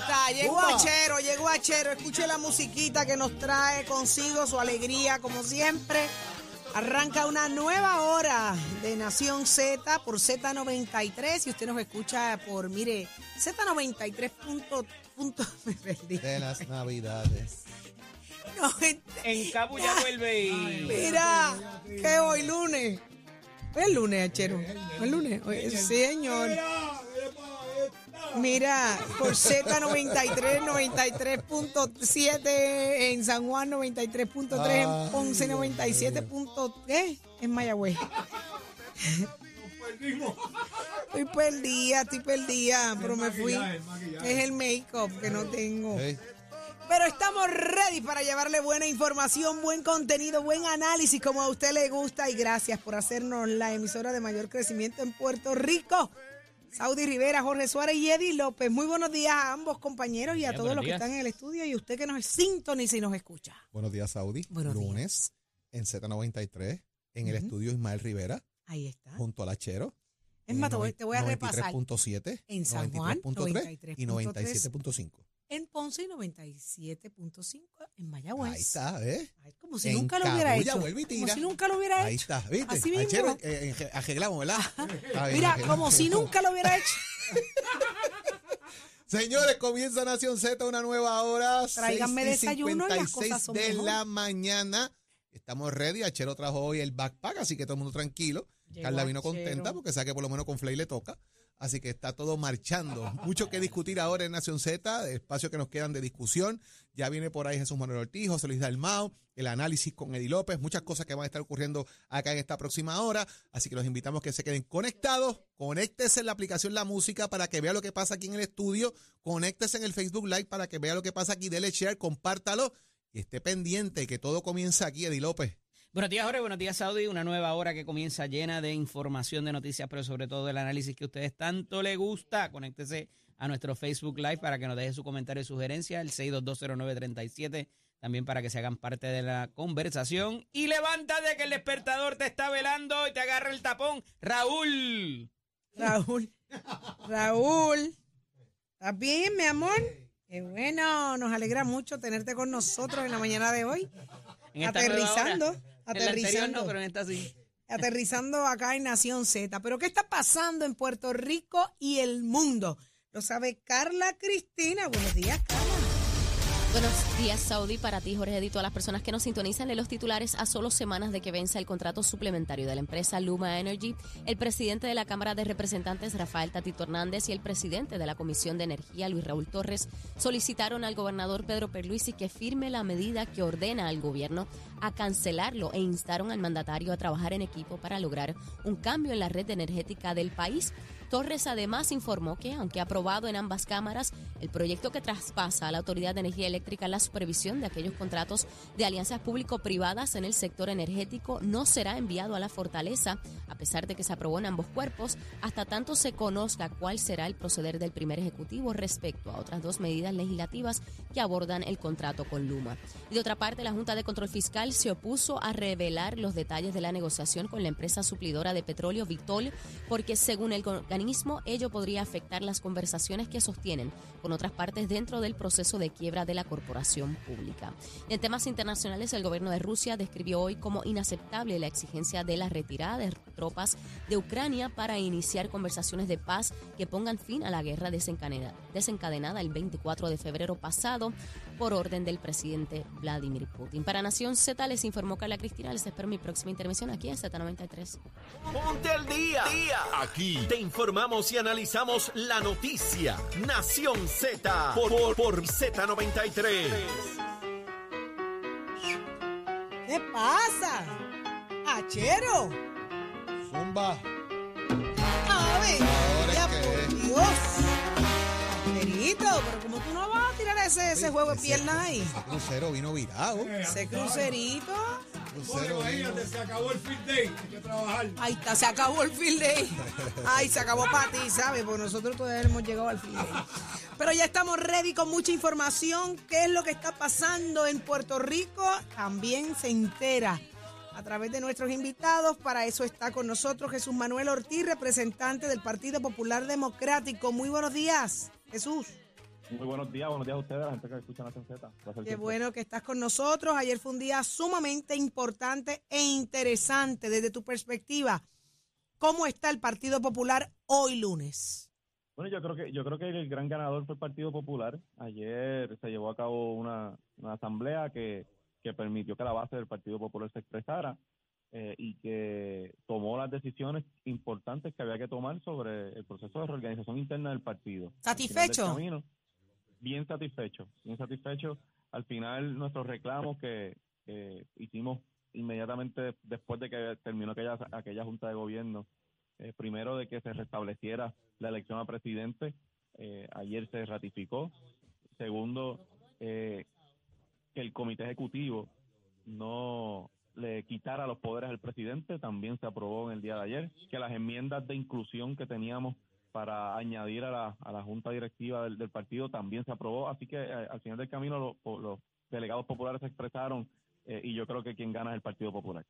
está, llegó Achero, llegó Achero. Escuche la musiquita que nos trae consigo su alegría, como siempre. Arranca una nueva hora de Nación Z por Z93 y usted nos escucha por, mire, Z93 punto, punto, me perdí. De las navidades. No, en- Cabo ya vuelve y... mira, que hoy lunes. ¿Es el lunes, Achero? ¿Es el lunes? Hoy- señor. Mira, por Z93, 93.7 en San Juan, 93.3 en Ponce, 97.3 en Mayagüez. Estoy perdida, estoy perdida, pero me fui. Es el make-up que no tengo. Pero estamos ready para llevarle buena información, buen contenido, buen análisis como a usted le gusta y gracias por hacernos la emisora de mayor crecimiento en Puerto Rico. Saudi Rivera, Jorge Suárez y Eddie López. Muy buenos días a ambos compañeros y a Bien, todos los que están en el estudio y usted que nos sintoniza y nos escucha. Buenos días, Saudi. Buenos días. Lunes en Z93, en el Ujú. estudio Ismael Rivera, Ahí está. junto al Achero. Es más, te voy, a repasar. 93.7, En San Juan, 93.3 y 93.3. 97.5. En Ponce y 97.5 en Mayagüez. Ahí está, ¿ves? Ay, como si En nunca lo hubiera hecho. vuelve y Como si nunca lo hubiera Ahí hecho. está, ¿viste? Así mismo. Achero, eh, eh, arreglamos, ¿verdad? Está bien, Mira, arreglamos. como si nunca lo hubiera hecho. Señores, comienza Nación Z una nueva hora. Tráiganme 6 y desayuno y las 56 cosas son de mejor. la mañana. Estamos ready. Achero trajo hoy el backpack, así que todo el mundo tranquilo. Llegó Carla vino Achero. contenta porque sabe que por lo menos con Flay le toca. Así que está todo marchando. Mucho que discutir ahora en Nación Z, espacio que nos quedan de discusión. Ya viene por ahí Jesús Manuel Ortiz, José Luis Dalmao, el análisis con Eddie López, muchas cosas que van a estar ocurriendo acá en esta próxima hora. Así que los invitamos que se queden conectados. Conéctese en la aplicación La Música para que vea lo que pasa aquí en el estudio. Conéctese en el Facebook Live para que vea lo que pasa aquí. Dele share, compártalo y esté pendiente que todo comienza aquí, Eddie López. Buenos días, Jorge. Buenos días, Saudi. Una nueva hora que comienza llena de información, de noticias, pero sobre todo del análisis que a ustedes tanto les gusta. Conéctese a nuestro Facebook Live para que nos deje su comentario y sugerencia, el 6220937, también para que se hagan parte de la conversación. Y levántate que el despertador te está velando y te agarra el tapón. Raúl. Raúl. Raúl. ¿Estás bien, mi amor? Qué bueno, nos alegra mucho tenerte con nosotros en la mañana de hoy. En. Aterrizando, aterrizando. no, pero en esta sí. Aterrizando acá en Nación Z. Pero ¿qué está pasando en Puerto Rico y el mundo? Lo sabe Carla Cristina. Buenos días, Carla. Buenos días, Saudi, para ti, Jorge, y todas las personas que nos sintonizan. De los titulares a solo semanas de que venza el contrato suplementario de la empresa Luma Energy, el presidente de la Cámara de Representantes, Rafael Tatito Hernández, y el presidente de la Comisión de Energía, Luis Raúl Torres, solicitaron al gobernador Pedro Perluisi que firme la medida que ordena al gobierno a cancelarlo e instaron al mandatario a trabajar en equipo para lograr un cambio en la red energética del país. Torres además informó que, aunque aprobado en ambas cámaras, el proyecto que traspasa a la Autoridad de Energía Eléctrica la supervisión de aquellos contratos de alianzas público-privadas en el sector energético no será enviado a la fortaleza, a pesar de que se aprobó en ambos cuerpos, hasta tanto se conozca cuál será el proceder del primer ejecutivo respecto a otras dos medidas legislativas que abordan el contrato con Luma. Y de otra parte, la Junta de Control Fiscal se opuso a revelar los detalles de la negociación con la empresa suplidora de petróleo Vitol, porque según el organismo, ello podría afectar las conversaciones que sostienen con otras partes dentro del proceso de quiebra de la corporación pública. En temas internacionales, el gobierno de Rusia describió hoy como inaceptable la exigencia de la retirada de tropas de Ucrania para iniciar conversaciones de paz que pongan fin a la guerra desencadena- desencadenada el 24 de febrero pasado por orden del presidente Vladimir Putin. Para Nación Z les informó Carla Cristina. Les espero mi próxima intervención aquí en Z93. Ponte al día. Aquí te informamos y analizamos la noticia. Nación Z por, por, por Z93. ¿Qué pasa? Achero. Zumba. A ver, ya es que- por Dios. Acherito, pero como tú no vas a tirar ese, ese juego de piernas ahí. Ese crucero vino virado. Ese crucerito. Crucero vino. se acabó el field day, hay que trabajar. Ahí está, se acabó el field day. Ay, se acabó para ti, ¿sabes? Porque nosotros todavía hemos llegado al field day. Pero ya estamos ready con mucha información. ¿Qué es lo que está pasando en Puerto Rico? También se entera a través de nuestros invitados. Para eso está con nosotros Jesús Manuel Ortiz, representante del Partido Popular Democrático. Muy buenos días, Jesús. Muy buenos días, buenos días a ustedes, a la gente que escucha Nación Z. Qué bueno que estás con nosotros. Ayer fue un día sumamente importante e interesante desde tu perspectiva. ¿Cómo está el Partido Popular hoy lunes? Bueno, yo creo que yo creo que el gran ganador fue el Partido Popular. Ayer se llevó a cabo una, una asamblea que, que permitió que la base del Partido Popular se expresara eh, y que tomó las decisiones importantes que había que tomar sobre el proceso de reorganización interna del partido. Del ¿Satisfecho? camino, bien satisfecho, bien satisfecho. Al final nuestros reclamos que, hicimos inmediatamente después de que terminó aquella, aquella junta de gobierno, eh, primero de que se restableciera la elección a presidente, eh, ayer se ratificó. Segundo, eh, que el comité ejecutivo no le quitara los poderes al presidente, también se aprobó en el día de ayer, que las enmiendas de inclusión que teníamos para añadir a la, a la junta directiva del, del partido también se aprobó, así que eh, al final del camino los delegados populares se expresaron eh, y yo creo que quien gana es el Partido Popular.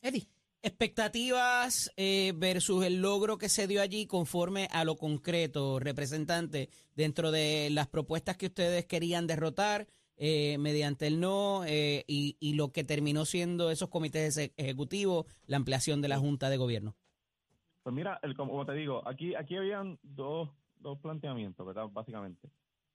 Eddie. Expectativas eh, versus el logro que se dio allí conforme a lo concreto, representante, dentro de las propuestas que ustedes querían derrotar eh, mediante el no eh, y, y lo que terminó siendo esos comités eje- ejecutivos, la ampliación de la Junta de Gobierno. Pues mira, el, como te digo, aquí aquí habían dos, dos planteamientos, ¿verdad? Básicamente.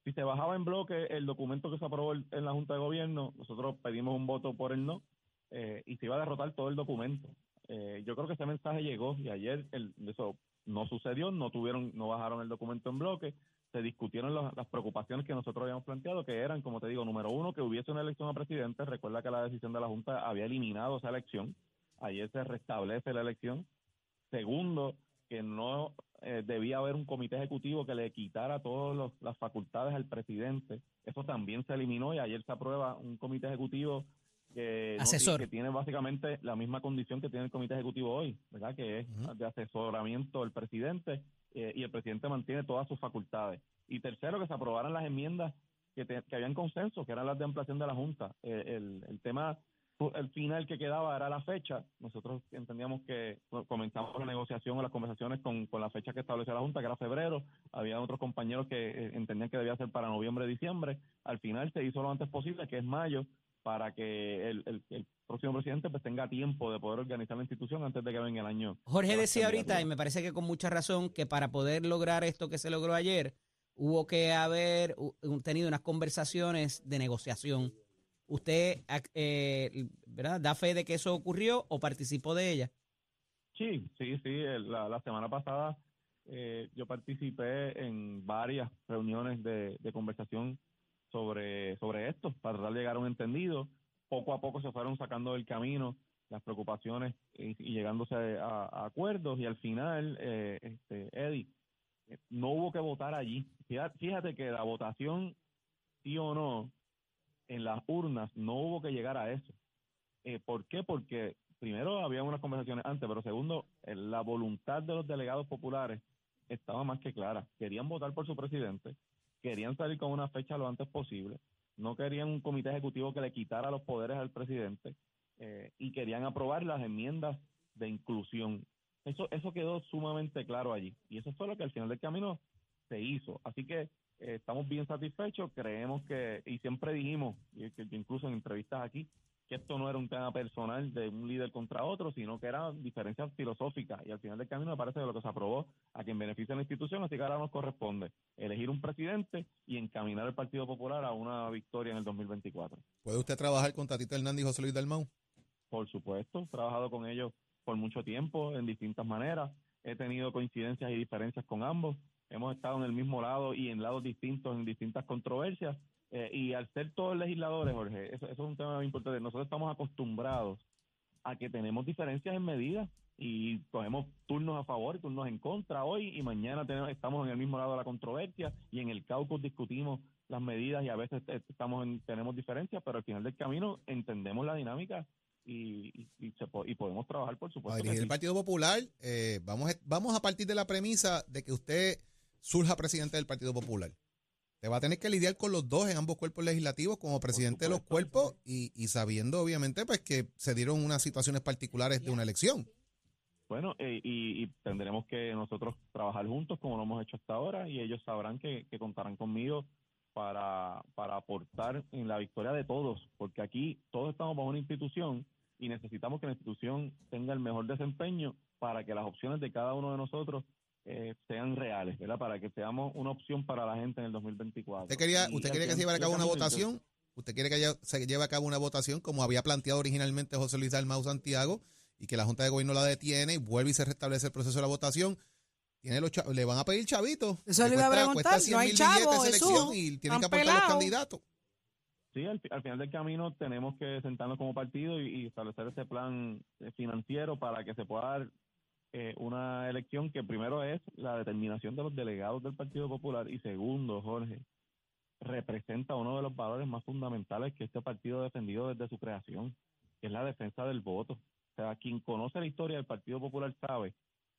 Si se bajaba en bloque el documento que se aprobó en la Junta de Gobierno, nosotros pedimos un voto por el no eh, y se iba a derrotar todo el documento. Eh, yo creo que ese mensaje llegó y ayer eso no sucedió, no tuvieron, no bajaron el documento en bloque, se discutieron las preocupaciones que nosotros habíamos planteado, que eran, como te digo, número uno, que hubiese una elección a presidente. Recuerda que la decisión de la Junta había eliminado esa elección. Ayer se restablece la elección. Segundo, que no eh, debía haber un comité ejecutivo que le quitara todas las facultades al presidente. Eso también se eliminó y ayer se aprueba un comité ejecutivo que, Asesor. tiene- que tiene básicamente la misma condición que tiene el comité ejecutivo hoy, ¿verdad? Que es de asesoramiento del presidente eh, y el presidente mantiene todas sus facultades. Y tercero, que se aprobaran las enmiendas que, te- que habían consenso, que eran las de ampliación de la Junta. Eh, el, el tema el final que quedaba era la fecha. Nosotros entendíamos que co- comenzamos la negociación o las conversaciones con, con la fecha que estableció la Junta, que era febrero. Había otros compañeros que eh, entendían que debía ser para noviembre, diciembre. Al final se hizo lo antes posible, que es mayo, para que el, el- el próximo presidente pues tenga tiempo de poder organizar la institución antes de que venga el año. Jorge decía ahorita, y me parece que con mucha razón, que para poder lograr esto que se logró ayer, hubo que haber tenido unas conversaciones de negociación. ¿Usted eh, ¿verdad? da fe de que eso ocurrió o participó de ella? Sí, sí, sí. La, la semana pasada eh, yo participé en varias reuniones de, conversación sobre, sobre esto, para tratar de llegar a un entendido. Poco a poco se fueron sacando del camino las preocupaciones y, llegándose a, a acuerdos y al final, eh, este, Eddie, eh, no hubo que votar allí. Fíjate que la votación, sí o no, en las urnas no hubo que llegar a eso. Eh, ¿Por qué? Porque primero había unas conversaciones antes, pero segundo, eh, la voluntad de los delegados populares estaba más que clara. Querían votar por su presidente, querían salir con una fecha lo antes posible, no querían un comité ejecutivo que le quitara los poderes al presidente eh, y querían aprobar las enmiendas de inclusión. Eso, eso quedó sumamente claro allí y eso fue lo que al final del camino se hizo. Así que eh, estamos bien satisfechos, creemos que, y siempre dijimos, y que incluso en entrevistas aquí, que esto no era un tema personal de un líder contra otro, sino que eran diferencias filosóficas. Y al final del camino me parece que lo que se aprobó a quien beneficia a la institución, así que ahora nos corresponde elegir un presidente y encaminar al Partido Popular a una victoria en el 2024. ¿Puede usted trabajar con Tatito Hernández y José Luis Dalmau? Por supuesto, he trabajado con ellos por mucho tiempo, en distintas maneras. He tenido coincidencias y diferencias con ambos. Hemos estado en el mismo lado y en lados distintos en distintas controversias. Eh, y al ser todos legisladores, Jorge, eso, eso es un tema muy importante. Nosotros estamos acostumbrados a que tenemos diferencias en medidas y cogemos turnos a favor y turnos en contra hoy y mañana tenemos, estamos en el mismo lado de la controversia y en el caucus discutimos las medidas y a veces eh, estamos en- tenemos diferencias, pero al final del camino entendemos la dinámica y, y, y se po- y podemos trabajar, por supuesto. dirigir el. Partido Popular, eh, vamos, a, vamos a partir de la premisa de que usted surja presidente del Partido Popular. Te va a tener que lidiar con los dos en ambos cuerpos legislativos como presidente de los cuerpos y, y sabiendo obviamente pues que se dieron unas situaciones particulares de una elección. Bueno, eh, y, y, tendremos que nosotros trabajar juntos como lo hemos hecho hasta ahora y ellos sabrán que, que contarán conmigo para, para aportar en la victoria de todos, porque aquí todos estamos bajo una institución y necesitamos que la institución tenga el mejor desempeño para que las opciones de cada uno de nosotros eh, sean reales, ¿verdad? Para que seamos una opción para la gente en el 2024. ¿Usted quería, usted quería que se llevara a cabo una votación? ¿Usted quiere que se lleve a cabo una votación como había planteado originalmente José Luis Dalmau Santiago y que la Junta de Gobierno la detiene y vuelve y se restablece el proceso de la votación? Tiene los le van a pedir chavitos. Eso le, iba a preguntar, no hay chavos, y tienen que aportar los candidatos. Sí, al, final del camino tenemos que sentarnos como partido y, establecer ese plan eh, financiero para que se pueda dar eh, una elección que primero es la determinación de los delegados del Partido Popular y segundo, Jorge, representa uno de los valores más fundamentales que este partido ha defendido desde su creación, que es la defensa del voto. O sea, quien conoce la historia del Partido Popular sabe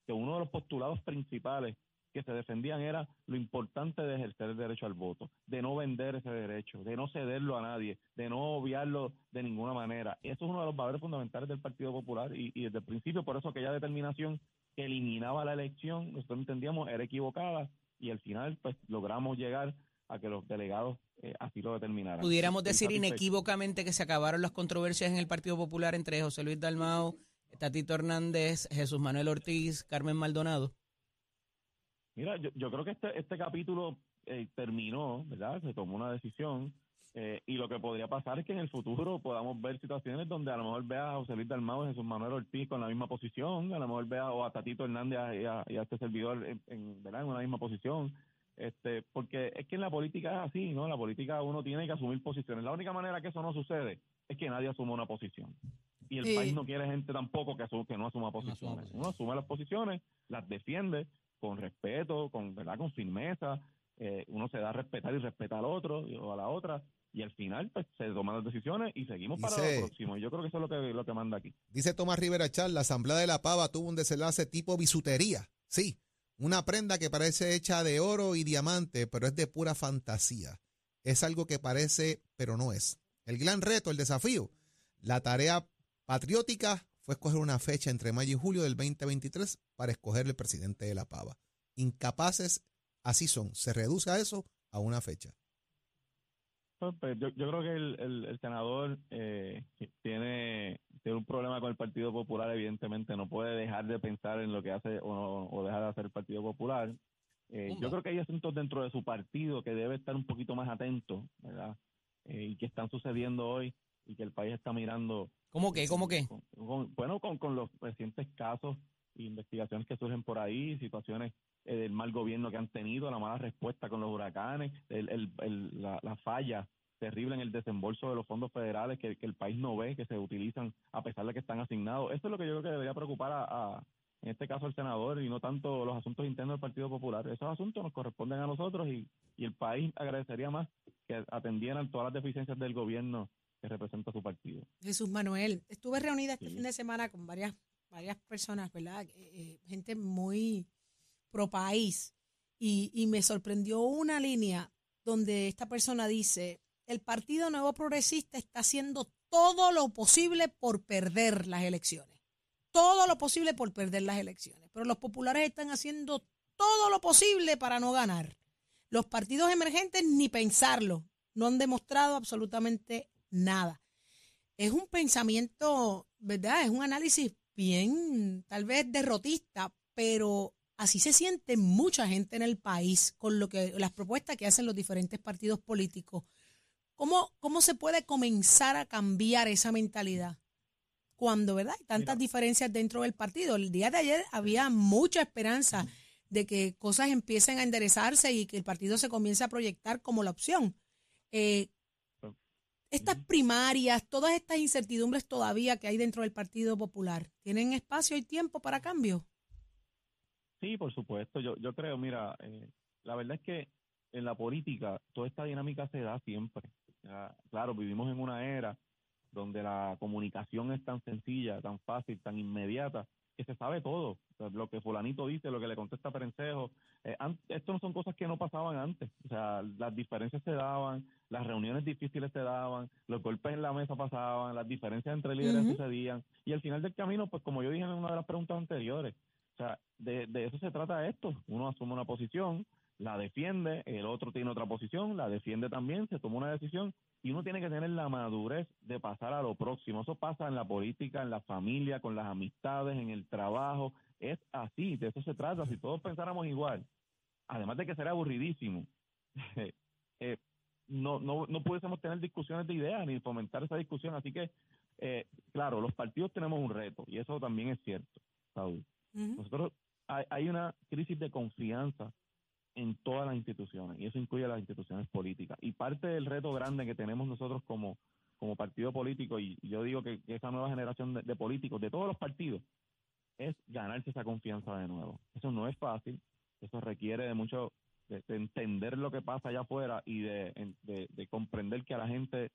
que uno de los postulados principales que se defendían era lo importante de ejercer el derecho al voto, de no vender ese derecho, de no cederlo a nadie, de no obviarlo de ninguna manera. Eso es uno de los valores fundamentales del Partido Popular y, desde el principio por eso aquella determinación que eliminaba la elección, nosotros entendíamos era equivocada y al final pues logramos llegar a que los delegados eh, así lo determinaran. Pudiéramos decir inequívocamente que se acabaron las controversias en el Partido Popular entre José Luis Dalmao, Tatito Hernández, Jesús Manuel Ortiz, Carmen Maldonado. Mira, yo, yo creo que este, este capítulo eh, terminó, ¿verdad? Se tomó una decisión eh, y lo que podría pasar es que en el futuro podamos ver situaciones donde a lo mejor vea a José Luis Dalmau y Jesús Manuel Ortiz con la misma posición, a lo mejor vea o a Tatito Hernández y a, este servidor en, ¿verdad? en una misma posición. Este, porque es que en la política es así, ¿no? En la política uno tiene que asumir posiciones. La única manera que eso no sucede es que nadie asuma una posición. Y el país no quiere gente tampoco que, que no asuma posiciones. Uno asume las posiciones, las defiende con respeto, con verdad, con firmeza. Eh, uno se da a respetar y respeta al otro o a la otra y al final pues se toman las decisiones y seguimos para lo próximo. Y yo creo que eso es lo que, lo que manda aquí. Dice Tomás Rivera Char, la Asamblea de la Pava tuvo un desenlace tipo bisutería. Sí, una prenda que parece hecha de oro y diamante, pero es de pura fantasía. Es algo que parece, pero no es. El gran reto, el desafío, la tarea patriótica fue escoger una fecha entre mayo y julio del 2023 para escoger el presidente de la Pava. Incapaces, así son, se reduce a eso a una fecha. Pues, pues, yo, creo que el, senador eh, tiene, tiene un problema con el Partido Popular, evidentemente no puede dejar de pensar en lo que hace o, dejar de hacer el Partido Popular. Eh, yo creo que hay asuntos dentro de su partido que debe estar un poquito más atento, ¿verdad? Eh, y que están sucediendo hoy y que el país está mirando. ¿Cómo que? ¿Cómo que? bueno, con, con los recientes casos e investigaciones que surgen por ahí, situaciones eh, del mal gobierno que han tenido, la mala respuesta con los huracanes, el, el, la, la, falla terrible en el desembolso de los fondos federales que, el país no ve, que se utilizan a pesar de que están asignados. Eso es lo que yo creo que debería preocupar a, en este caso al senador y no tanto los asuntos internos del Partido Popular. Esos asuntos nos corresponden a nosotros y, y el país agradecería más que atendieran todas las deficiencias del gobierno que representa su partido. Jesús Manuel, estuve reunida este fin de semana con varias, varias personas, ¿verdad? Eh, eh, gente muy pro país y, y me sorprendió una línea donde esta persona dice, el Partido Nuevo Progresista está haciendo todo lo posible por perder las elecciones. Todo lo posible por perder las elecciones. Pero los populares están haciendo todo lo posible para no ganar. Los partidos emergentes ni pensarlo. No han demostrado absolutamente nada. Es un pensamiento, ¿verdad? Es un análisis bien, tal vez derrotista, pero así se siente mucha gente en el país con lo que las propuestas que hacen los diferentes partidos políticos. ¿Cómo, cómo se puede comenzar a cambiar esa mentalidad? Cuando, ¿verdad? Hay tantas diferencias dentro del partido. El día de ayer había mucha esperanza de que cosas empiecen a enderezarse y que el partido se comience a proyectar como la opción. Eh, estas primarias, todas estas incertidumbres todavía que hay dentro del Partido Popular, ¿tienen espacio y tiempo para cambio? Sí, por supuesto. Yo, yo creo, mira, eh, la verdad es que en la política toda esta dinámica se da siempre. claro, vivimos en una era donde la comunicación es tan sencilla, tan fácil, tan inmediata, que se sabe todo. O sea, lo que fulanito dice, lo que le contesta Perencejo. Eh, esto no son cosas que no pasaban antes. O sea, las diferencias se daban, las reuniones difíciles se daban, los golpes en la mesa pasaban, las diferencias entre líderes Ujú. sucedían. Y al final del camino, pues como yo dije en una de las preguntas anteriores, o sea, de, de eso se trata esto. Uno asume una posición, la defiende, el otro tiene otra posición, la defiende también, se toma una decisión y uno tiene que tener la madurez de pasar a lo próximo. Eso pasa en la política, en la familia, con las amistades, en el trabajo. Es así, de eso se trata. Si todos pensáramos igual, además de que sería aburridísimo, eh, no, no, no pudiésemos tener discusiones de ideas ni fomentar esa discusión. Así que, eh, claro, los partidos tenemos un reto y eso también es cierto, Saúl. Nosotros hay, hay una crisis de confianza en todas las instituciones y eso incluye las instituciones políticas. Y parte del reto grande que tenemos nosotros como, como partido político, y yo digo que, esa nueva generación de, políticos de todos los partidos, es ganarse esa confianza de nuevo. Eso no es fácil, eso requiere de mucho, de, de entender lo que pasa allá afuera y de, de comprender que a la gente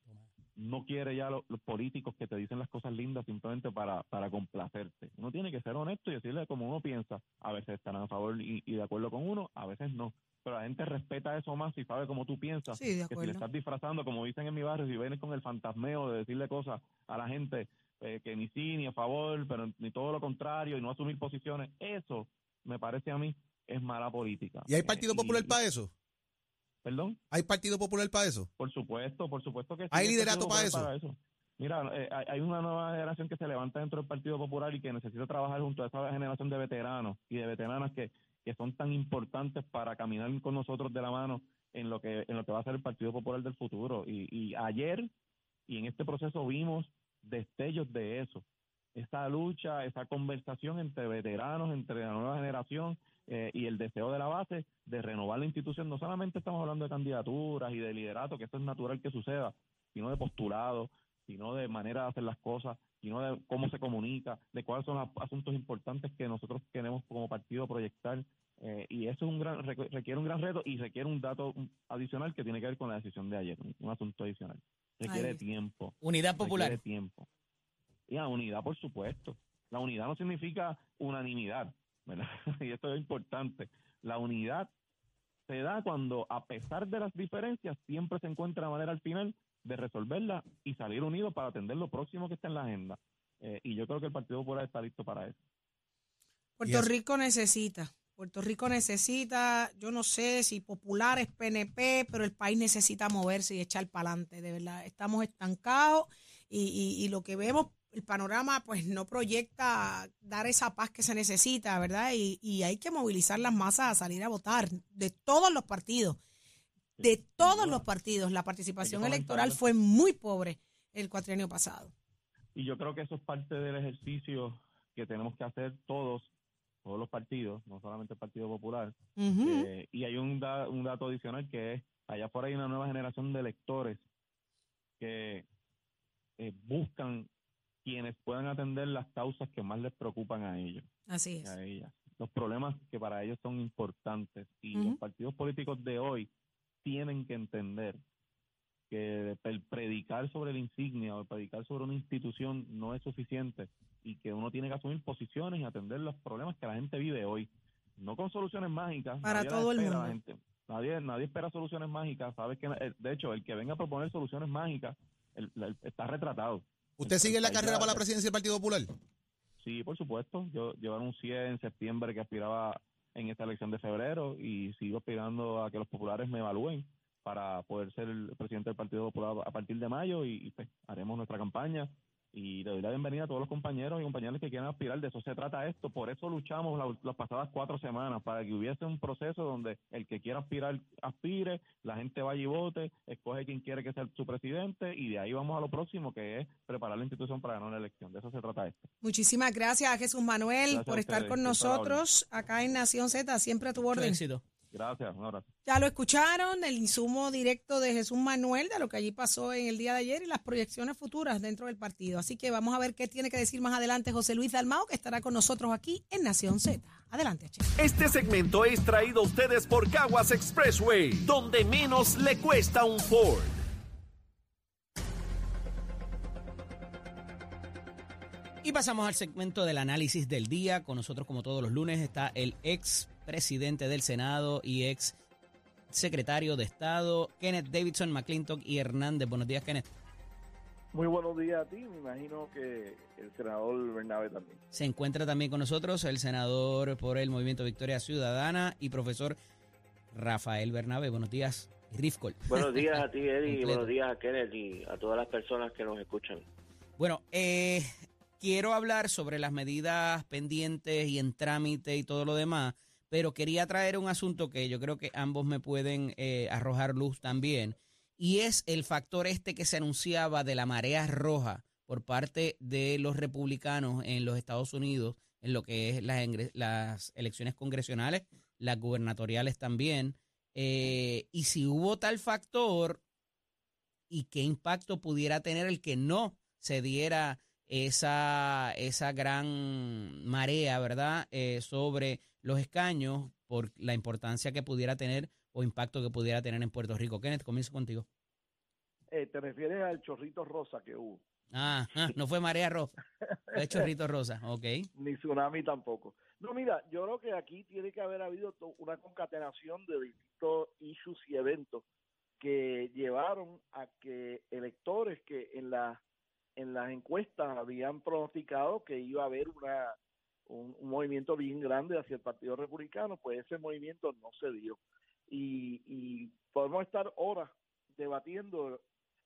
no quiere ya lo- los políticos que te dicen las cosas lindas simplemente para, para complacerte. Uno tiene que ser honesto y decirle como uno piensa. A veces están a favor y, y de acuerdo con uno, a veces no. Pero la gente respeta eso más y sabe cómo tú piensas. Sí, de que si le estás disfrazando, como dicen en mi barrio, si vienes con el fantasmeo de decirle cosas a la gente eh, que ni sí, ni a favor, pero ni todo lo contrario, y no asumir posiciones, eso me parece a mí es mala política. ¿Y hay Eh, Partido y- Popular y- para eso? Perdón. ¿Hay Partido Popular para eso? Por supuesto, por supuesto que sí. ¿Hay liderato para Popular eso? Mira, eh, hay- hay una nueva generación que se levanta dentro del Partido Popular y que necesita trabajar junto a esa generación de veteranos y de veteranas que, que son tan importantes para caminar con nosotros de la mano en lo que en lo que va a ser el Partido Popular del futuro. Y, y ayer y en este proceso vimos destellos de eso. Esa lucha, esa conversación entre veteranos, entre la nueva generación eh, y el deseo de la base de renovar la institución. No solamente estamos hablando de candidaturas y de liderato, que eso es natural que suceda, sino de postulado, sino de manera de hacer las cosas, sino de cómo se comunica, de cuáles son los asuntos importantes que nosotros queremos como partido proyectar. eh, y eso es un gran, requ- requiere un gran reto y requiere un dato adicional que tiene que ver con la decisión de ayer, un, un asunto adicional. Requiere Ahí. tiempo. Unidad Popular. Requiere tiempo. Y la unidad, por supuesto. La unidad no significa unanimidad, ¿verdad? y esto es importante. La unidad se da cuando, a pesar de las diferencias, siempre se encuentra la manera al final de resolverla y salir unidos para atender lo próximo que está en la agenda. Eh, y yo creo que el Partido Popular está listo para eso. Puerto Rico necesita. Puerto Rico necesita, yo no sé si populares, PNP, pero el país necesita moverse y echar para adelante, de verdad. Estamos estancados y, y- y lo que vemos, el panorama, pues no proyecta dar esa paz que se necesita, ¿verdad? Y, y hay que movilizar las masas a salir a votar de todos los partidos, de todos los partidos. La participación electoral fue muy pobre el cuatrienio pasado. Y yo creo que eso es parte del ejercicio que tenemos que hacer todos, todos los partidos, no solamente el Partido Popular. Eh, y hay un, da- un dato adicional que es, allá afuera hay una nueva generación de electores que eh, buscan quienes puedan atender las causas que más les preocupan a ellos, Así es. a ellas, los problemas que para ellos son importantes. Y los partidos políticos de hoy tienen que entender que el predicar sobre la insignia o el predicar sobre una institución no es suficiente y que uno tiene que asumir posiciones y atender los problemas que la gente vive hoy. No con soluciones mágicas. Para todo el la mundo. gente- nadie, nadie espera soluciones mágicas. Sabes que, eh, de hecho, el que venga a proponer soluciones mágicas el- el- está retratado. ¿Usted sigue la carrera para la presidencia del Partido Popular? Sí, por supuesto. Yo, yo anuncié en septiembre que aspiraba en esta elección de febrero y sigo aspirando a que los populares me evalúen para poder ser el presidente del Partido Popular a partir de mayo y, y, pues, haremos nuestra campaña. Y le doy la bienvenida a todos los compañeros y compañeras que quieran aspirar. De eso se trata esto. Por eso luchamos la- las pasadas cuatro semanas, para que hubiese un proceso donde el que quiera aspirar, aspire, la gente vaya y vote, escoge quien quiere que sea su presidente y de ahí vamos a lo próximo, que es preparar la institución para ganar una elección. De eso se trata esto. Muchísimas gracias a Jesús Manuel Gracias por a estar con la nosotros acá en Nación Z, siempre a tu orden. éxito. Gracias, un abrazo. Ya lo escucharon, el insumo directo de Jesús Manuel, de lo que allí pasó en el día de ayer y las proyecciones futuras dentro del partido. Así que vamos a ver qué tiene que decir más adelante José Luis Dalmao, que estará con nosotros aquí en Nación Z. Adelante, Che. Este segmento es traído a ustedes por Caguas Expressway, donde menos le cuesta un Ford. Y pasamos al segmento del análisis del día. Con nosotros, como todos los lunes, está el ex presidente del Senado y ex secretario de Estado, Kenneth Davidson, McClintock y Hernández. Buenos días, Kenneth. Muy buenos días a ti, me imagino que el senador Bernabe también. Se encuentra también con nosotros el senador por el Movimiento Victoria Ciudadana y profesor Rafael Bernabe. Buenos días, Rifkol. Buenos días a ti, Eddie, y buenos días a Kenneth y a todas las personas que nos escuchan. Bueno, eh, quiero hablar sobre las medidas pendientes y en trámite y todo lo demás, pero quería traer un asunto que yo creo que ambos me pueden eh, arrojar luz también, y es el factor este que se anunciaba de la marea roja por parte de los republicanos en los Estados Unidos en lo que es las, las elecciones congresionales, las gubernatoriales también, eh, y si hubo tal factor y qué impacto pudiera tener el que no se diera esa, esa gran marea, ¿verdad?, eh, sobre los escaños por la importancia que pudiera tener o impacto que pudiera tener en Puerto Rico. Kenneth, comienzo contigo. Eh, ¿Te refieres al chorrito rosa que hubo? Ah, no fue marea rosa, fue chorrito rosa, ok. Ni tsunami tampoco. No, mira, yo creo que aquí tiene que haber habido una concatenación de distintos issues y eventos que llevaron a que electores que en la en las encuestas habían pronosticado que iba a haber una un, movimiento bien grande hacia el Partido Republicano, pues ese movimiento no se dio. Y, y podemos estar horas debatiendo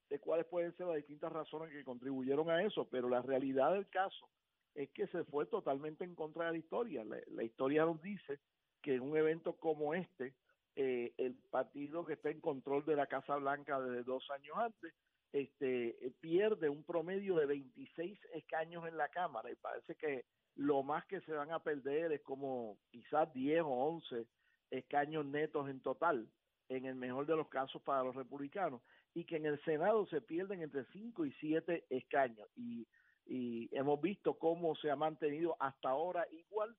de cuáles pueden ser las distintas razones que contribuyeron a eso, pero la realidad del caso es que se fue totalmente en contra de la historia. La, historia nos dice que en un evento como este, eh, el partido que está en control de la Casa Blanca desde dos años antes, este eh, pierde un promedio de 26 escaños en la Cámara y parece que lo más que se van a perder es como quizás 10 o 11 escaños netos en total, en el mejor de los casos para los republicanos, y que en el Senado se pierden entre 5 y 7 escaños. Y, y hemos visto cómo se ha mantenido hasta ahora igual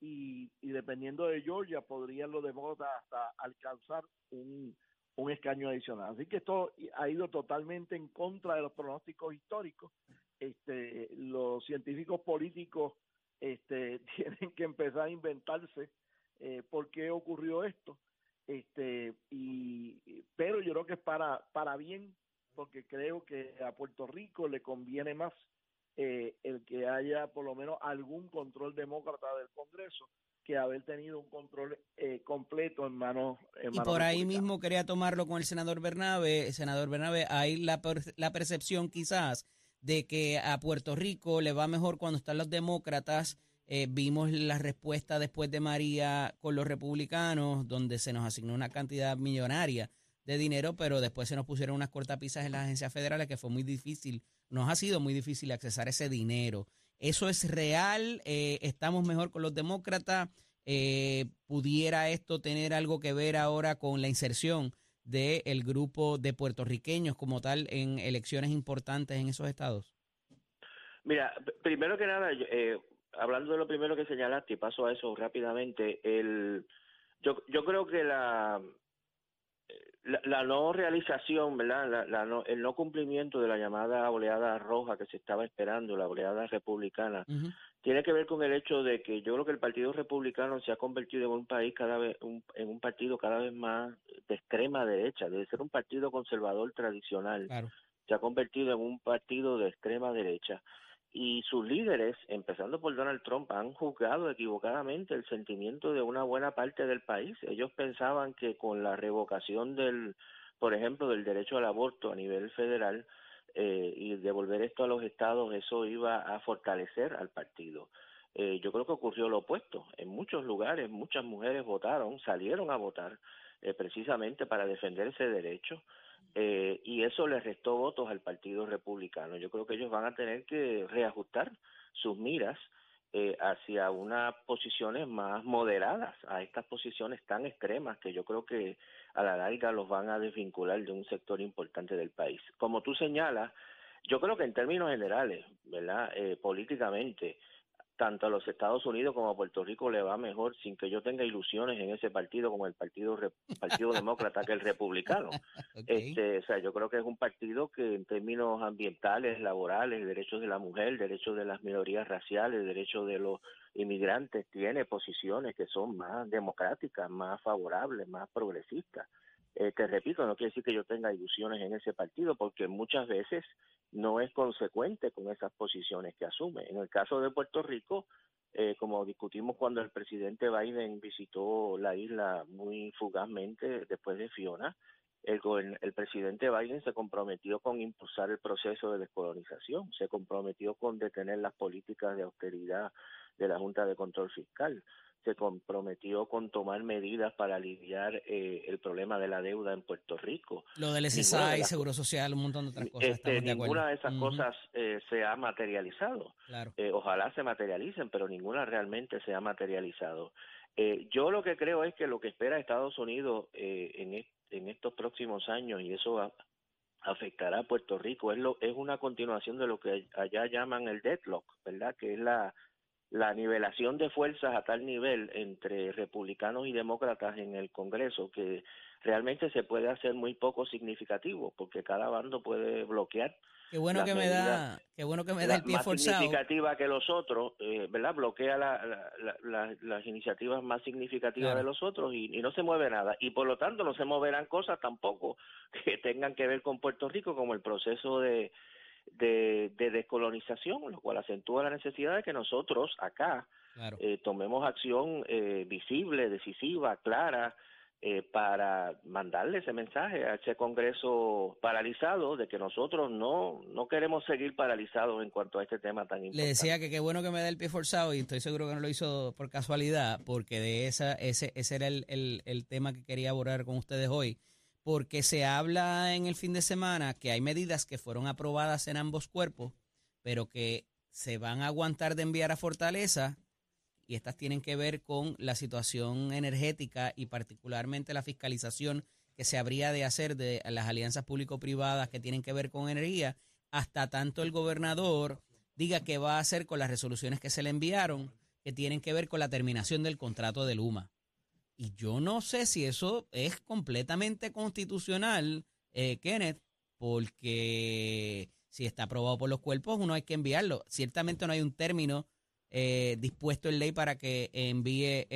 y, y dependiendo de Georgia podrían los demócratas hasta alcanzar un, un escaño adicional. Así que esto ha ido totalmente en contra de los pronósticos históricos. Este, los científicos políticos este, tienen que empezar a inventarse eh, por qué ocurrió esto. Este, y, pero yo creo que es para, para bien, porque creo que a Puerto Rico le conviene más eh, el que haya por lo menos algún control demócrata del Congreso que haber tenido un control eh, completo en manos. y por ahí mismo quería tomarlo con el senador Bernabe. Senador Bernabe, hay la, la percepción quizás de que a Puerto Rico le va mejor cuando están los demócratas. Eh, vimos la respuesta después de María con los republicanos, donde se nos asignó una cantidad millonaria de dinero, pero después se nos pusieron unas cortapisas en las agencias federales que fue muy difícil, nos ha sido muy difícil accesar ese dinero. ¿Eso es real? Eh, ¿Estamos mejor con los demócratas? Eh, ¿Pudiera esto tener algo que ver ahora con la inserción del grupo de puertorriqueños como tal en elecciones importantes en esos estados? Mira, primero que nada, eh, hablando de lo primero que señalaste, paso a eso rápidamente, el, yo, yo creo que la, la, no realización, ¿verdad? La, el no cumplimiento de la llamada oleada roja que se estaba esperando, la oleada republicana, tiene que ver con el hecho de que yo creo que el Partido Republicano se ha convertido en un país cada vez, en un partido cada vez más de extrema derecha, debe ser un partido conservador tradicional, se ha convertido en un partido de extrema derecha y sus líderes, empezando por Donald Trump, han juzgado equivocadamente el sentimiento de una buena parte del país. Ellos pensaban que con la revocación del, por ejemplo, del derecho al aborto a nivel federal eh, y devolver esto a los estados, eso iba a fortalecer al partido. Eh, yo creo que ocurrió lo opuesto. En muchos lugares muchas mujeres votaron, salieron a votar eh, precisamente para defender ese derecho eh, y eso le restó votos al Partido Republicano. Yo creo que ellos van a tener que reajustar sus miras eh, hacia unas posiciones más moderadas, a estas posiciones tan extremas que yo creo que a la larga los van a desvincular de un sector importante del país. Como tú señalas, yo creo que en términos generales, ¿verdad? Eh, políticamente, tanto a los Estados Unidos como a Puerto Rico le va mejor sin que yo tenga ilusiones en ese partido como el Partido Partido Demócrata que el Republicano. Este, o sea, yo creo que es un partido que en términos ambientales, laborales, derechos de la mujer, derechos de las minorías raciales, derechos de los inmigrantes tiene posiciones que son más democráticas, más favorables, más progresistas. Eh, te repito, no quiere decir que yo tenga ilusiones en ese partido, porque muchas veces no es consecuente con esas posiciones que asume. En el caso de Puerto Rico, eh, como discutimos cuando el presidente Biden visitó la isla muy fugazmente después de Fiona, el, el presidente Biden se comprometió con impulsar el proceso de descolonización, se comprometió con detener las políticas de austeridad de la Junta de Control Fiscal, se comprometió con tomar medidas para aliviar eh, el problema de la deuda en Puerto Rico. Lo del SSI, Seguro Social, un montón de otras cosas. Este, ninguna de, esas cosas eh, se ha materializado. Eh, ojalá se materialicen, pero ninguna realmente se ha materializado. yo lo que creo es que lo que espera Estados Unidos en, en estos próximos años, y eso afectará a Puerto Rico, es, lo, es una continuación de lo que allá llaman el deadlock, ¿verdad? Que es la la nivelación de fuerzas a tal nivel entre republicanos y demócratas en el Congreso que realmente se puede hacer muy poco significativo porque cada bando puede bloquear qué bueno que me da qué bueno que me da el pie más significativa que los otros eh, verdad bloquea las iniciativas más significativas de los otros y, no se mueve nada. Y por lo tanto no se moverán cosas tampoco que tengan que ver con Puerto Rico como el proceso de de, descolonización, lo cual acentúa la necesidad de que nosotros acá eh, tomemos acción eh, visible, decisiva, clara, eh, para mandarle ese mensaje a ese Congreso paralizado de que nosotros no, no queremos seguir paralizados en cuanto a este tema tan importante. Le decía que qué bueno que me da el pie forzado y estoy seguro que no lo hizo por casualidad, porque de esa ese, ese era el, el, el tema que quería abordar con ustedes hoy porque se habla en el fin de semana que hay medidas que fueron aprobadas en ambos cuerpos, pero que se van a aguantar de enviar a Fortaleza y estas tienen que ver con la situación energética y particularmente la fiscalización que se habría de hacer de las alianzas público-privadas que tienen que ver con energía, hasta tanto el gobernador diga qué va a hacer con las resoluciones que se le enviaron, que tienen que ver con la terminación del contrato de Luma. Y yo no sé si eso es completamente constitucional, eh, Kenneth, porque si está aprobado por los cuerpos, uno hay que enviarlo. Ciertamente no hay un término eh, dispuesto en ley para que envíe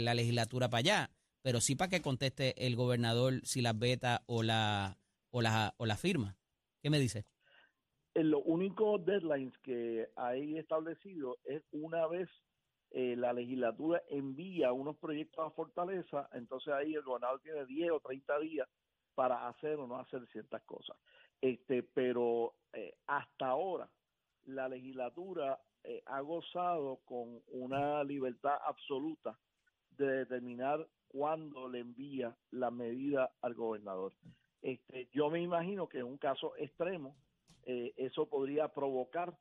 la legislatura para allá, pero sí para que conteste el gobernador si las veta o la, o la, o la firma. ¿Qué me dice? Eh, lo único deadlines que hay establecido es una vez eh, la legislatura envía unos proyectos a Fortaleza, entonces ahí el gobernador tiene 10 o 30 días para hacer o no hacer ciertas cosas. Este, pero eh, hasta ahora la legislatura eh, ha gozado con una libertad absoluta de determinar cuándo le envía la medida al gobernador. Este, yo me imagino que en un caso extremo eso podría provocar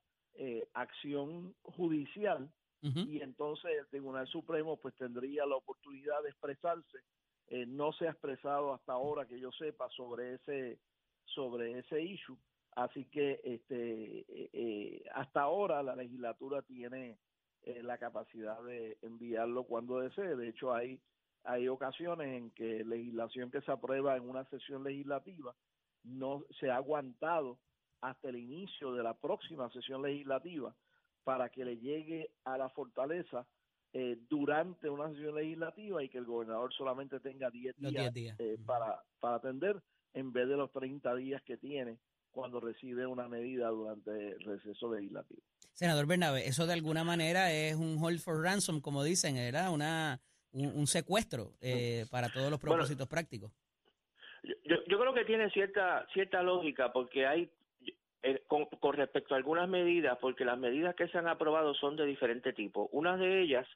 acción judicial y entonces el Tribunal Supremo pues tendría la oportunidad de expresarse. Eh, no se ha expresado hasta ahora que yo sepa sobre ese sobre ese issue, así que este eh, eh, hasta ahora la legislatura tiene la capacidad de enviarlo cuando desee. De hecho hay hay ocasiones en que legislación que se aprueba en una sesión legislativa no se ha aguantado hasta el inicio de la próxima sesión legislativa para que le llegue a la fortaleza eh, durante una sesión legislativa y que el gobernador solamente tenga 10 días, eh, para, para atender en vez de los 30 días que tiene cuando recibe una medida durante el receso legislativo. Senador Bernabe, eso de alguna manera es un hold for ransom, como dicen, era una un, secuestro eh, para todos los propósitos prácticos. Yo, yo creo que tiene cierta cierta lógica porque hay eh, con, respecto a algunas medidas, porque las medidas que se han aprobado son de diferente tipo. Unas de ellas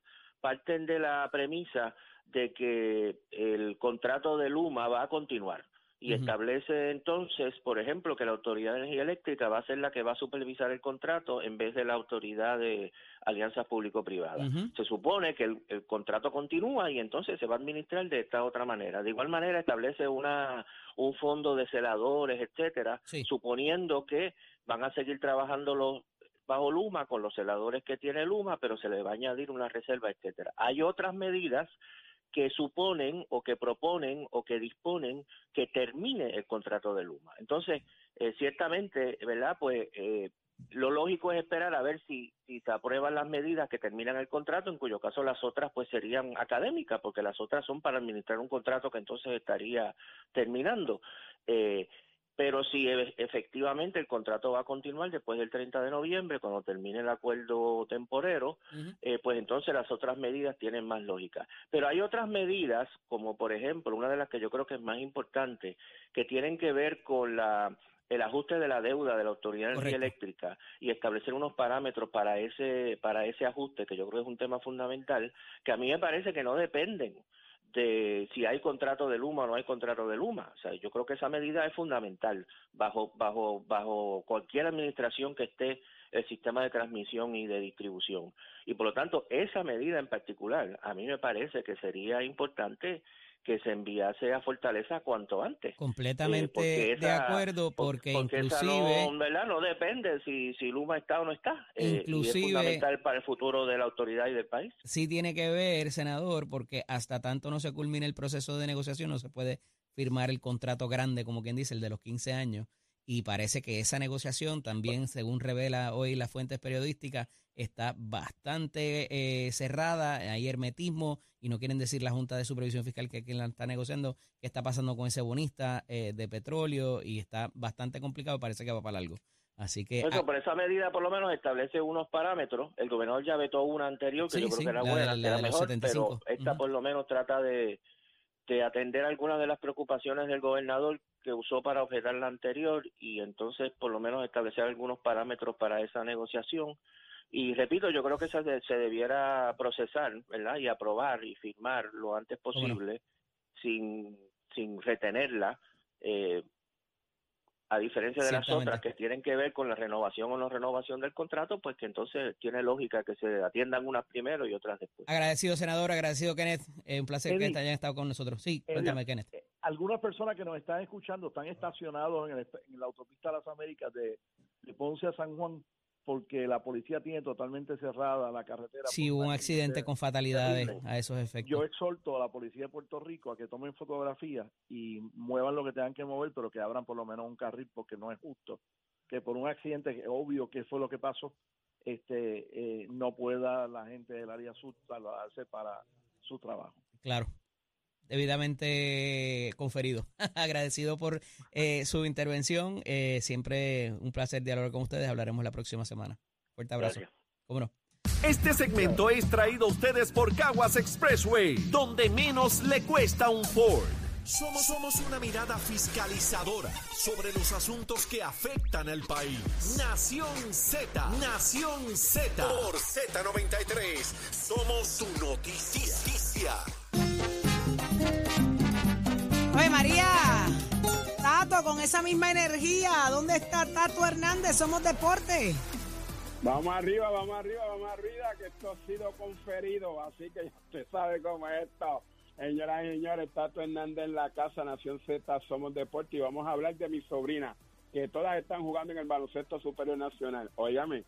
parten de la premisa de que el contrato de Luma va a continuar y establece entonces, por ejemplo, que la Autoridad de Energía Eléctrica va a ser la que va a supervisar el contrato en vez de la Autoridad de Alianzas Público-Privadas. Se supone que el, contrato continúa y entonces se va a administrar de esta otra manera. De igual manera establece una un fondo de celadores, etcétera, suponiendo que van a seguir trabajando los bajo Luma con los celadores que tiene Luma, pero se le va a añadir una reserva, etcétera. Hay otras medidas que suponen o que proponen o que disponen que termine el contrato de Luma. Entonces, eh, ciertamente, ¿verdad? Pues eh, lo lógico es esperar a ver si, si se aprueban las medidas que terminan el contrato, en cuyo caso las otras pues serían académicas, porque las otras son para administrar un contrato que entonces estaría terminando. Eh, pero si e- efectivamente el contrato va a continuar después del 30 de noviembre, cuando termine el acuerdo temporero, eh, pues entonces las otras medidas tienen más lógica. Pero hay otras medidas, como por ejemplo, una de las que yo creo que es más importante, que tienen que ver con la el ajuste de la deuda de la Autoridad de. Eléctrica y establecer unos parámetros para ese para ese ajuste que yo creo que es un tema fundamental que a mí me parece que no dependen de si hay contrato de Luma o no hay contrato de Luma. O sea, yo creo que esa medida es fundamental bajo bajo bajo cualquier administración que esté el sistema de transmisión y de distribución. Y por lo tanto, esa medida en particular, a mí me parece que sería importante que se enviase a Fortaleza cuanto antes. Completamente Eh, de acuerdo, por- porque, esa inclusive... no, ¿verdad? no depende si, si Luma está o no está. Eh, y Inclusive- es fundamental para el futuro de la autoridad y del país. sí tiene que ver, senador, porque hasta tanto no se culmine el proceso de negociación, no se puede firmar el contrato grande, como quien dice, el de los 15 años. Y parece que esa negociación también, según revela hoy las fuentes periodísticas, está bastante eh, cerrada, hay hermetismo y no quieren decir la Junta de Supervisión Fiscal que quien la está negociando, qué está pasando con ese bonista eh, de petróleo y está bastante complicado, parece que va para largo. Así que... Eso, ah, por esa medida por lo menos establece unos parámetros. El gobernador ya vetó una anterior que Sí, yo creo sí, que era la buena, la que era mejor, 75. pero esta por lo menos trata de, de atender algunas de las preocupaciones del gobernador que usó para objetar la anterior y entonces por lo menos establecer algunos parámetros para esa negociación. Y repito, yo creo que se, se debiera procesar, ¿verdad? Y aprobar y firmar lo antes posible sin, sin retenerla. Eh, a diferencia de las otras que tienen que ver con la renovación o no renovación del contrato, pues que entonces tiene lógica que se atiendan unas primero y otras después. Agradecido, senador, agradecido, Kenneth. Eh, un placer que Eddie. hayan estado con nosotros. Sí, Eddie. cuéntame, Kenneth. Eh, algunas personas que nos están escuchando están estacionados en, el- en la autopista de las Américas de, de Ponce a San Juan porque la policía tiene totalmente cerrada la carretera. Sí, hubo un accidente con fatalidades terrible. a esos efectos. Yo exhorto a la policía de Puerto Rico a que tomen fotografías y muevan lo que tengan que mover, pero que abran por lo menos un carril porque no es justo que por un accidente que obvio que fue lo que pasó, este eh, no pueda la gente del área sur trasladarse para su trabajo. Claro. Debidamente conferido. Agradecido por eh, su intervención. Eh, siempre un placer dialogar con ustedes. Hablaremos la próxima semana. Fuerte abrazo. Gracias. ¿Cómo no? Este segmento es traído a ustedes por Caguas Expressway, donde menos le cuesta un Ford. Somos, somos una mirada fiscalizadora sobre los asuntos que afectan al país. Nación Z, Nación Z. Por Z93, somos su noticia. Oye, María, Tato, con esa misma energía, ¿dónde está Tato Hernández? Somos deporte. Vamos arriba, vamos arriba, vamos arriba, que esto ha sido conferido, así que ya usted sabe cómo es esto. Señoras y señores, Tato Hernández en la casa, Nación Z, Somos Deporte, y vamos a hablar de mi sobrina, que todas están jugando en el baloncesto superior nacional. Óigame,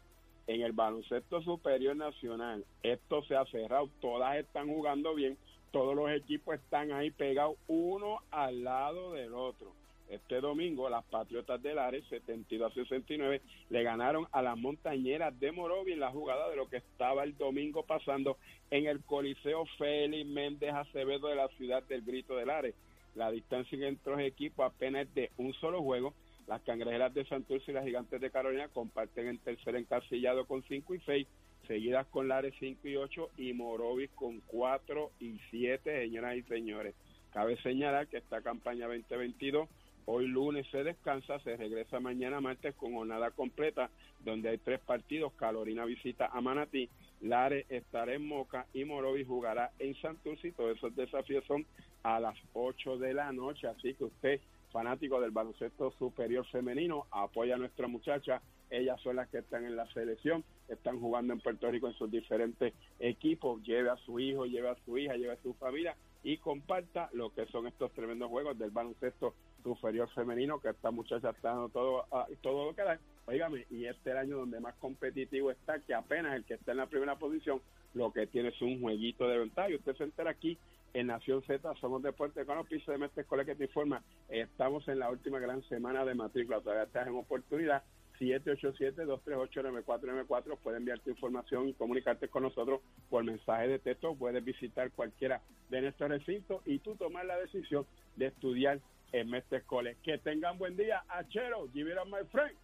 en el baloncesto superior nacional, esto se ha cerrado, todas están jugando bien, todos los equipos están ahí pegados uno al lado del otro. Este domingo, las Patriotas del Ares, 72 a 69, le ganaron a las Montañeras de Morovi en la jugada de lo que estaba el domingo pasando en el Coliseo Félix Méndez Acevedo de la ciudad del Grito del Ares. La distancia entre los equipos apenas es de un solo juego. Las Cangrejeras de Santurce y las Gigantes de Carolina comparten el tercer encasillado con 5 y 6, seguidas con Lares 5 y 8 y Morovis con 4 y 7, señoras y señores. Cabe señalar que esta campaña 2022 Hoy lunes se descansa, se regresa mañana martes con jornada completa, donde hay tres partidos. Carolina visita a Manatí, Lares estará en Moca y Morovis jugará en Santurce. Todos esos desafíos son a las 8 de la noche. Así que usted, fanático del baloncesto superior femenino, apoya a nuestra muchacha. Ellas son las que están en la selección, están jugando en Puerto Rico en sus diferentes equipos. Lleve a su hijo, lleve a su hija, lleve a su familia y comparta lo que son estos tremendos juegos del baloncesto superior femenino que esta muchacha está dando todo, ah, todo lo que da Óigame, y este es el año donde más competitivo está, que apenas el que está en la primera posición, lo que tiene es un jueguito de ventaja. Y usted se entera aquí en Nación Z, somos Deporte con los pisos de Mestre Escuela que te informa. Estamos en la última gran semana de matrícula, todavía estás en oportunidad. 787-238-9494. Puedes enviar tu información y comunicarte con nosotros por mensaje de texto. Puedes visitar cualquiera de nuestros recintos y tú tomar la decisión de estudiar en Mestre College. Que tengan buen día. Achero, give it my friend.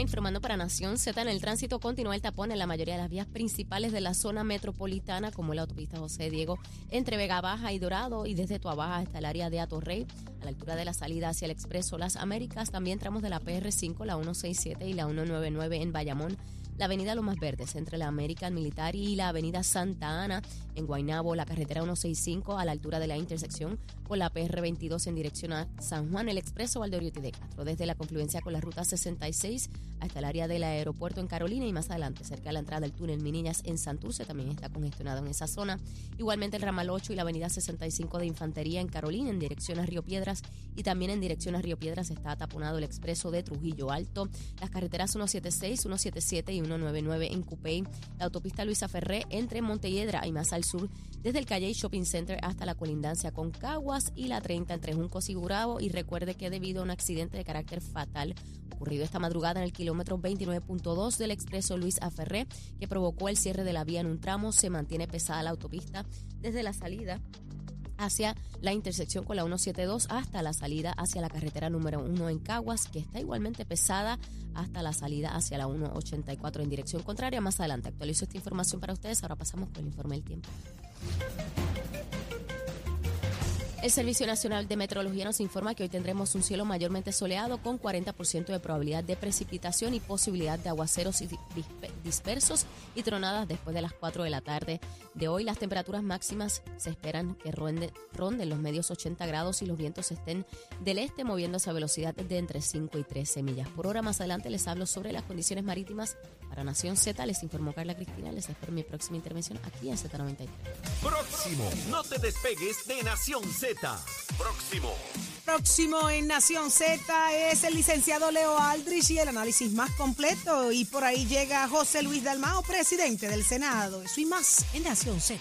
Informando para Nación Z. En el tránsito continúa el tapón en la mayoría de las vías principales de la zona metropolitana, como la autopista José Diego, entre Vega Baja y Dorado, y desde Tuabaja hasta el área de Atorrey, a la altura de la salida hacia el Expreso Las Américas, también tramos de la PR5, la 167 y la 199 en Bayamón la avenida Lomas Verdes entre la American Military y la avenida Santa Ana en Guaynabo, la carretera 165 a la altura de la intersección con la PR22 en dirección a San Juan, el expreso Valdoriotti de Castro, desde la confluencia con la ruta 66 hasta el área del aeropuerto en Carolina y más adelante cerca de la entrada del túnel Miniñas en Santurce también está congestionado en esa zona. Igualmente el ramal 8 y la avenida 65 de Infantería en Carolina en dirección a Río Piedras y también en dirección a Río Piedras está taponado el expreso de Trujillo Alto, las carreteras 176, 177 y 199 en Cupey, la autopista Luisa Ferré entre Montelledra y más al sur, desde el Calle Shopping Center hasta la colindancia con Caguas y la 30 entre Juncos y Gurabo. Y recuerde que debido a un accidente de carácter fatal ocurrido esta madrugada en el kilómetro 29.2 del expreso Luis Aferré, que provocó el cierre de la vía en un tramo, se mantiene pesada la autopista desde la salida hacia la intersección con la 172 hasta la salida hacia la carretera número 1 en Caguas, que está igualmente pesada hasta la salida hacia la 184 en dirección contraria. Más adelante actualizo esta información para ustedes. Ahora pasamos con el informe del tiempo. El Servicio Nacional de Meteorología nos informa que hoy tendremos un cielo mayormente soleado con 40% de probabilidad de precipitación y posibilidad de aguaceros dispersos y tronadas después de las 4 de la tarde de hoy. Las temperaturas máximas se esperan que ronden, los medios 80 grados y los vientos estén del este moviéndose a velocidad de entre 5 y 13 millas por hora. Más adelante les hablo sobre las condiciones marítimas para Nación Z. Les informó Carla Cristina. Les espero mi próxima intervención aquí en Z93. Próximo. No te despegues de Nación Próximo. Próximo en Nación Z es el licenciado Leo Aldrich y el análisis más completo. Y por ahí llega José Luis Dalmao, presidente del Senado. Eso y más en Nación Z.